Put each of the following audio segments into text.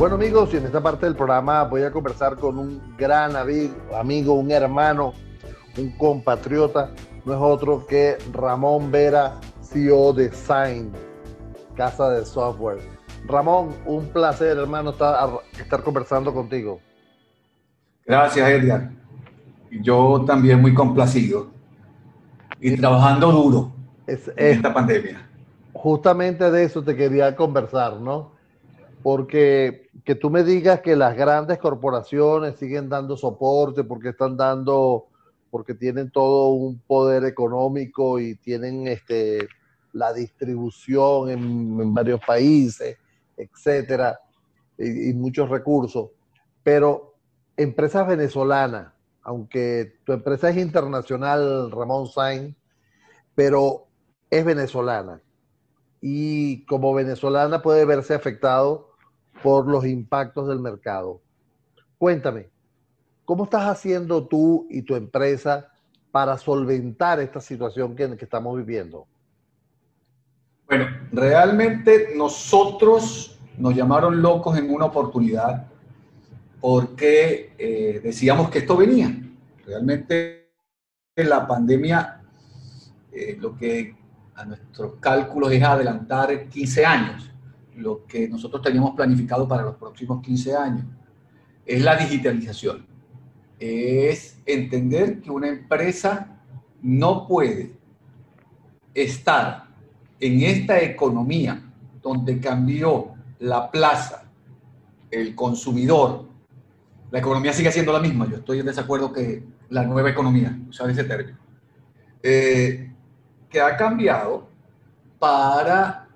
Bueno amigos, y en esta parte del programa voy a conversar con un gran amigo, un hermano, un compatriota, no es otro que Ramón Vera, CEO de Sign, casa de software. Ramón, un placer hermano estar, estar conversando contigo. Gracias Edgar. Yo también muy complacido y trabajando duro en esta pandemia. Justamente de eso te quería conversar, ¿no? Porque que tú me digas que las grandes corporaciones siguen dando soporte porque están dando, porque tienen todo un poder económico y tienen este, la distribución en, varios países, etcétera, y, muchos recursos. Pero empresas venezolanas, aunque tu empresa es internacional, Ramón Sainz, pero es venezolana. Y como venezolana puede verse afectado por los impactos del mercado. Cuéntame, ¿cómo estás haciendo tú y tu empresa para solventar esta situación que, estamos viviendo? Bueno, realmente nosotros nos llamaron locos en una oportunidad porque eh, decíamos que esto venía. Realmente la pandemia, eh, lo que a nuestros cálculos es adelantar 15 años lo que nosotros teníamos planificado para los próximos 15 años, es la digitalización. Es entender que una empresa no puede estar en esta economía donde cambió la plaza, el consumidor, la economía sigue siendo la misma. Yo estoy en desacuerdo que la nueva economía, usar ese término, eh, que ha cambiado para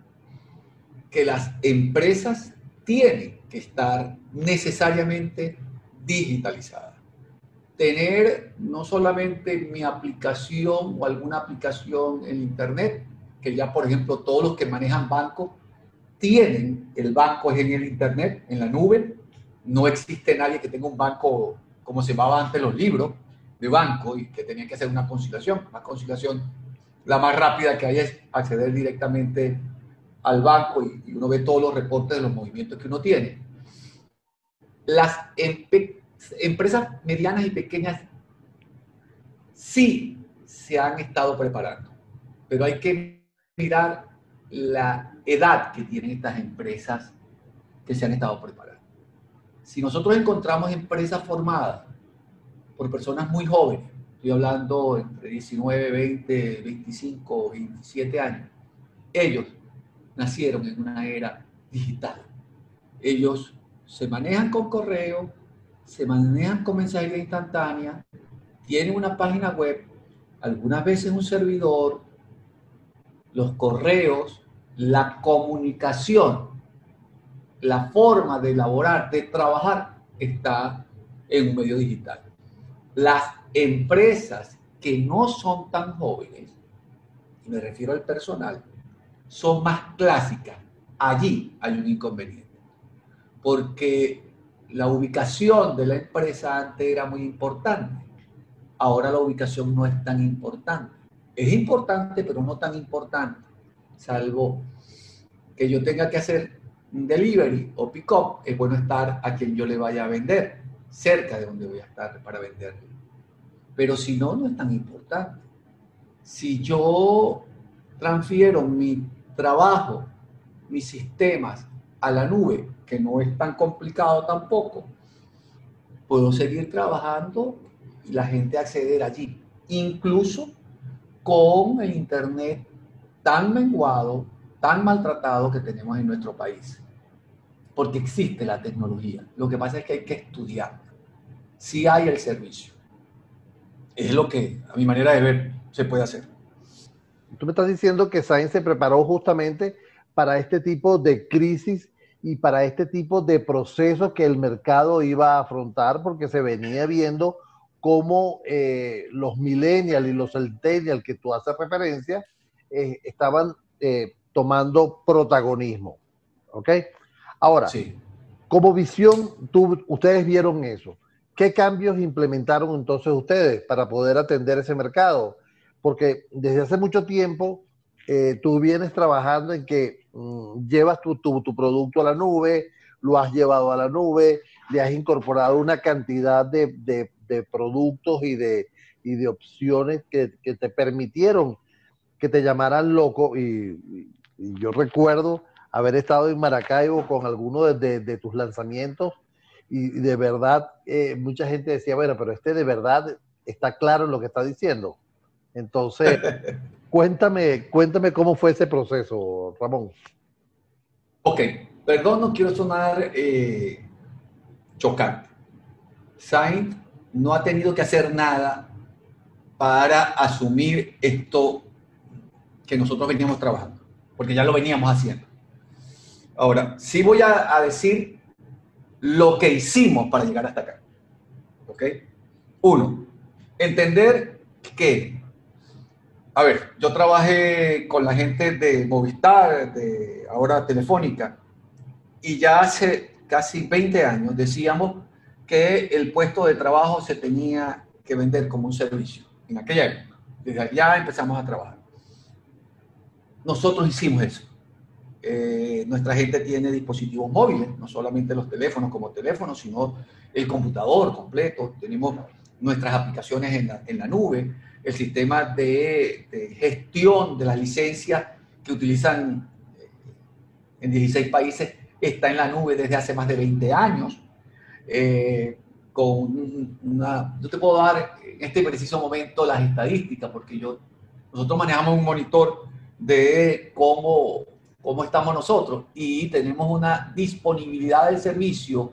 que las empresas tienen que estar necesariamente digitalizadas. Tener no solamente mi aplicación o alguna aplicación en Internet, que ya por ejemplo todos los que manejan bancos tienen el banco en el Internet, en la nube. No existe nadie que tenga un banco como se llamaba antes los libros de banco y que tenía que hacer una conciliación. Una conciliación, la más rápida que hay es acceder directamente al banco y, uno ve todos los reportes de los movimientos que uno tiene. Las empresas medianas y pequeñas sí se han estado preparando, pero hay que mirar la edad que tienen estas empresas que se han estado preparando. Si nosotros encontramos empresas formadas por personas muy jóvenes, estoy hablando entre 19, 20, 25, 27 años, ellos nacieron en una era digital. Ellos se manejan con correo, se manejan con mensajería instantánea, tienen una página web, algunas veces un servidor, los correos, la comunicación, la forma de elaborar, de trabajar, está en un medio digital. Las empresas que no son tan jóvenes, y me refiero al personal, son más clásicas, allí hay un inconveniente. Porque la ubicación de la empresa antes era muy importante. Ahora la ubicación no es tan importante. Es importante, pero no tan importante. Salvo que yo tenga que hacer un delivery o pick-up, es bueno estar a quien yo le vaya a vender, cerca de donde voy a estar para venderle. Pero si no, no es tan importante. Si yo transfiero mi trabajo, mis sistemas a la nube, que no es tan complicado tampoco, puedo seguir trabajando y la gente acceder allí, incluso con el Internet tan menguado, tan maltratado que tenemos en nuestro país. Porque existe la tecnología. Lo que pasa es que hay que estudiar. Si hay el servicio. Es lo que, a mi manera de ver, se puede hacer. Tú me estás diciendo que Sainz se preparó justamente para este tipo de crisis y para este tipo de procesos que el mercado iba a afrontar porque se venía viendo cómo eh, los millennials y los centennials que tú haces referencia eh, estaban eh, tomando protagonismo. ¿Ok? Ahora, como visión, tú, ustedes vieron eso. ¿Qué cambios implementaron entonces ustedes para poder atender ese mercado? Porque desde hace mucho tiempo eh, tú vienes trabajando en que mm, llevas tu, producto a la nube, lo has llevado a la nube, le has incorporado una cantidad de, productos y de, de opciones que, te permitieron que te llamaran loco. Y, yo recuerdo haber estado en Maracaibo con alguno de, tus lanzamientos y, de verdad eh, mucha gente decía, bueno, pero este de verdad está claro en lo que está diciendo. Entonces, cuéntame, cuéntame cómo fue ese proceso, Ramón. Ok, perdón, no quiero sonar eh, chocante. Sainz no ha tenido que hacer nada para asumir esto que nosotros veníamos trabajando, porque ya lo veníamos haciendo. Ahora, sí voy a, a decir lo que hicimos para llegar hasta acá. ¿Ok? Uno, entender que, a ver, yo trabajé con la gente de Movistar, de ahora Telefónica, y ya hace casi 20 años decíamos que el puesto de trabajo se tenía que vender como un servicio. En aquella época, desde allá empezamos a trabajar. Nosotros hicimos eso. Eh, nuestra gente tiene dispositivos móviles, no solamente los teléfonos como teléfonos, sino el computador completo. Tenemos nuestras aplicaciones en la, en la nube, el sistema de, gestión de las licencias que utilizan eh, en 16 países está en la nube desde hace más de 20 años. Eh, con una, yo te puedo dar en este preciso momento las estadísticas, porque yo, nosotros manejamos un monitor de cómo, cómo estamos nosotros y tenemos una disponibilidad del servicio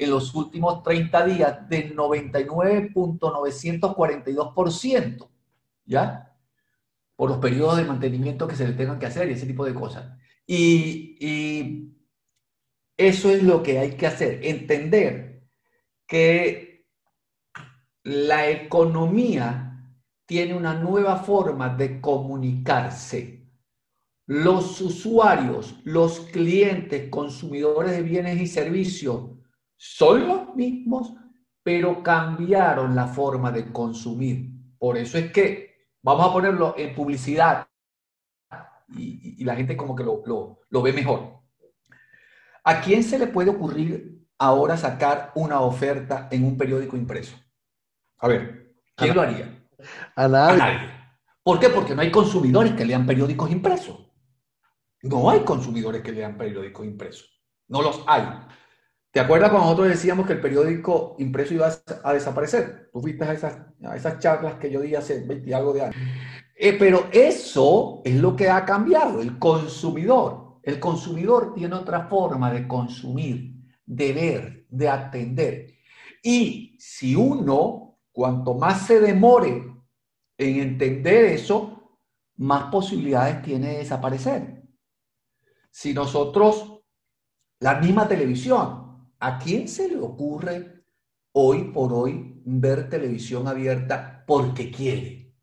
en los últimos 30 días de 99.942%, ¿ya? Por los periodos de mantenimiento que se le tengan que hacer y ese tipo de cosas. Y, y eso es lo que hay que hacer, entender que la economía tiene una nueva forma de comunicarse. Los usuarios, los clientes, consumidores de bienes y servicios son los mismos, pero cambiaron la forma de consumir. Por eso es que vamos a ponerlo en publicidad y, la gente como que lo, lo, ve mejor. ¿A quién se le puede ocurrir ahora sacar una oferta en un periódico impreso? A ver, ¿quién lo haría? A nadie. a nadie. ¿Por qué? Porque no hay consumidores que lean periódicos impresos. No hay consumidores que lean periódicos impresos. No los hay. ¿Te acuerdas cuando nosotros decíamos que el periódico impreso iba a, desaparecer? Tú fuiste a esas, esas charlas que yo di hace 20 y algo de años. Eh, pero eso es lo que ha cambiado, el consumidor. El consumidor tiene otra forma de consumir, de ver, de atender. Y si uno, cuanto más se demore en entender eso, más posibilidades tiene de desaparecer. Si nosotros, la misma televisión, ¿A quién se le ocurre hoy por hoy ver televisión abierta porque quiere?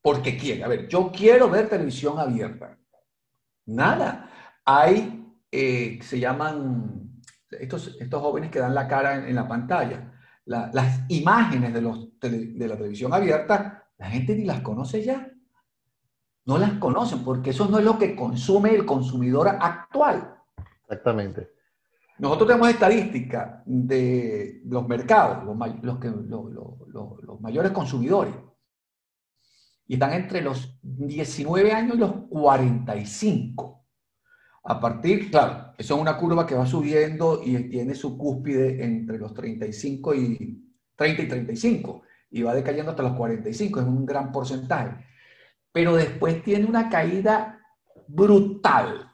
Porque quiere. A ver, yo quiero ver televisión abierta. Nada. Hay, eh, se llaman, estos, estos jóvenes que dan la cara en, la pantalla, las imágenes de, los, de la televisión abierta, la gente ni las conoce ya. No las conocen porque eso no es lo que consume el consumidor actual. Exactamente. Nosotros tenemos estadísticas de los mercados, los, los, mayores consumidores, y están entre los 19 años y los 45. A partir, claro, eso es una curva que va subiendo y tiene su cúspide entre los 35 y 30 y 35 y va decayendo hasta los 45, es un gran porcentaje. Pero después tiene una caída brutal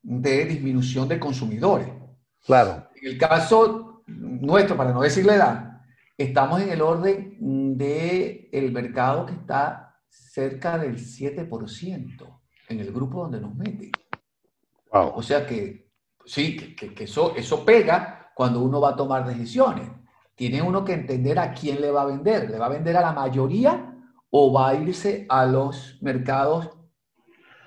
de disminución de consumidores. Claro. En el caso nuestro, para no decirle edad, estamos en el orden del el mercado que está cerca del 7% en el grupo donde nos meten. O sea que sí, que, que, eso, eso pega cuando uno va a tomar decisiones. Tiene uno que entender a quién le va a vender. ¿Le va a vender a la mayoría o va a irse a los mercados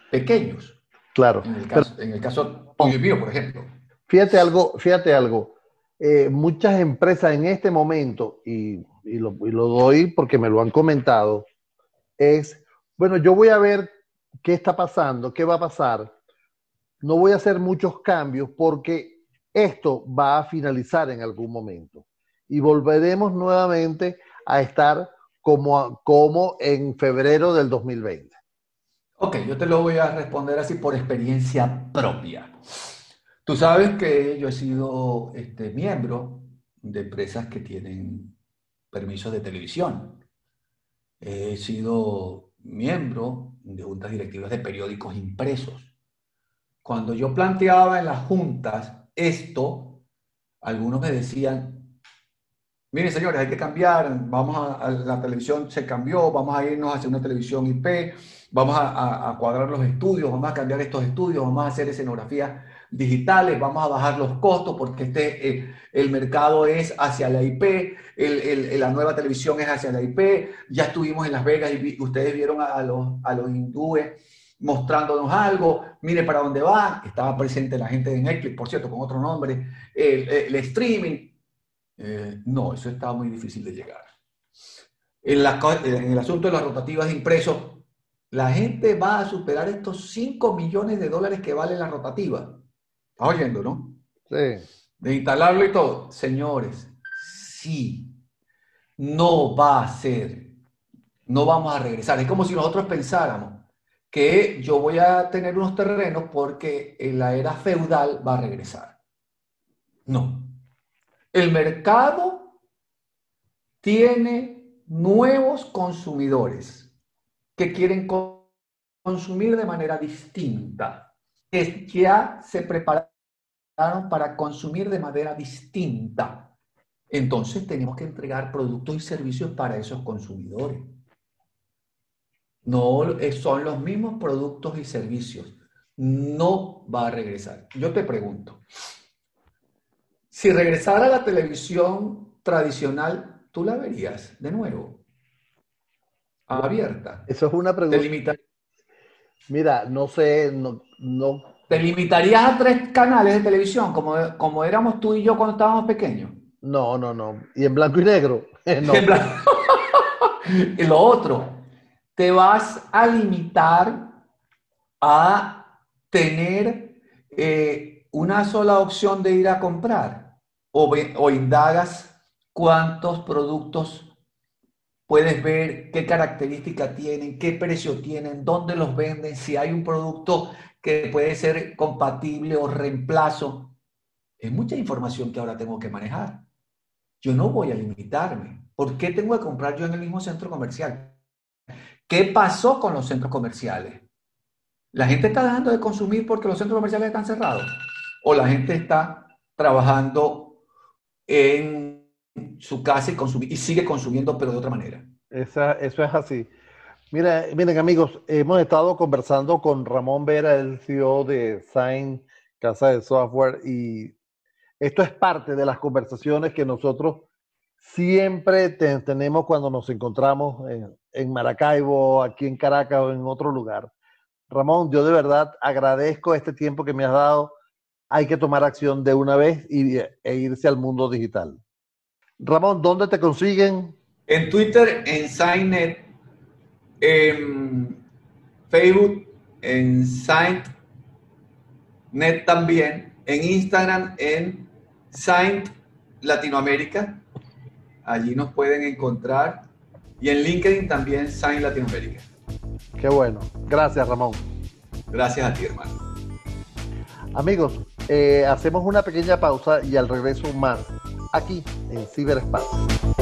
pequeños? Claro. En el caso, en el caso tuyo por ejemplo. Fíjate algo, fíjate algo. Eh, muchas empresas en este momento, y, lo, doy porque me lo han comentado, es, bueno, yo voy a ver qué está pasando, qué va a pasar. No voy a hacer muchos cambios porque esto va a finalizar en algún momento y volveremos nuevamente a estar como, como en febrero del 2020. Ok, yo te lo voy a responder así por experiencia propia. Tú sabes que yo he sido este, miembro de empresas que tienen permisos de televisión. He sido miembro de juntas directivas de periódicos impresos. Cuando yo planteaba en las juntas esto, algunos me decían, miren señores, hay que cambiar, vamos a, la televisión se cambió, vamos a irnos hacia una televisión IP, vamos a, cuadrar los estudios, vamos a cambiar estos estudios, vamos a hacer escenografías digitales, vamos a bajar los costos porque este, eh, el mercado es hacia la IP, la nueva televisión es hacia la IP, ya estuvimos en Las Vegas y ustedes vieron a, los, a los hindúes mostrándonos algo, mire para dónde va, estaba presente la gente de Netflix, por cierto, con otro nombre, el, streaming. Eh, no, eso estaba muy difícil de llegar. En, en el asunto de las rotativas de impresos, la gente va a superar estos 5 millones de dólares que vale la rotativa. ¿Estás oyendo, no? Sí. De instalarlo y todo. Señores, sí, no va a ser, no vamos a regresar. Es como si nosotros pensáramos, que yo voy a tener unos terrenos porque en la era feudal va a regresar. No. El mercado tiene nuevos consumidores que quieren consumir de manera distinta, que ya se prepararon para consumir de manera distinta. Entonces tenemos que entregar productos y servicios para esos consumidores. No son los mismos productos y servicios. No va a regresar. Yo te pregunto, si regresara la televisión tradicional, ¿tú la verías de nuevo? Abierta. Eso es una pregunta. Mira, no sé, no, no. ¿Te limitarías a tres canales de televisión como, como éramos tú y yo cuando estábamos pequeños? No, no, no. ¿Y en blanco y negro? no. y lo otro, te vas a limitar a tener eh, una sola opción de ir a comprar o, o indagas cuántos productos puedes ver, qué características tienen, qué precio tienen, dónde los venden, si hay un producto que puede ser compatible o reemplazo. Es mucha información que ahora tengo que manejar. Yo no voy a limitarme. ¿Por qué tengo que comprar yo en el mismo centro comercial? ¿Qué pasó con los centros comerciales? ¿La gente está dejando de consumir porque los centros comerciales están cerrados? ¿O la gente está trabajando en su casa y, y sigue consumiendo, pero de otra manera? eso es así. Mira, miren amigos, hemos estado conversando con Ramón Vera, el CEO de Sign, Casa de Software, y esto es parte de las conversaciones que nosotros siempre tenemos cuando nos encontramos en, Maracaibo, aquí en Caracas o en otro lugar. Ramón, yo de verdad agradezco este tiempo que me has dado. Hay que tomar acción de una vez y, e irse al mundo digital. Ramón, ¿dónde te consiguen? En Twitter, en Signet, en Facebook, en Signet también, en Instagram, en Sign Latinoamérica. Allí nos pueden encontrar y en LinkedIn también Sign Latinoamérica. Qué bueno. Gracias, Ramón. Gracias a ti, hermano. Amigos, eh, hacemos una pequeña pausa y al regreso más aquí en Ciberespacio.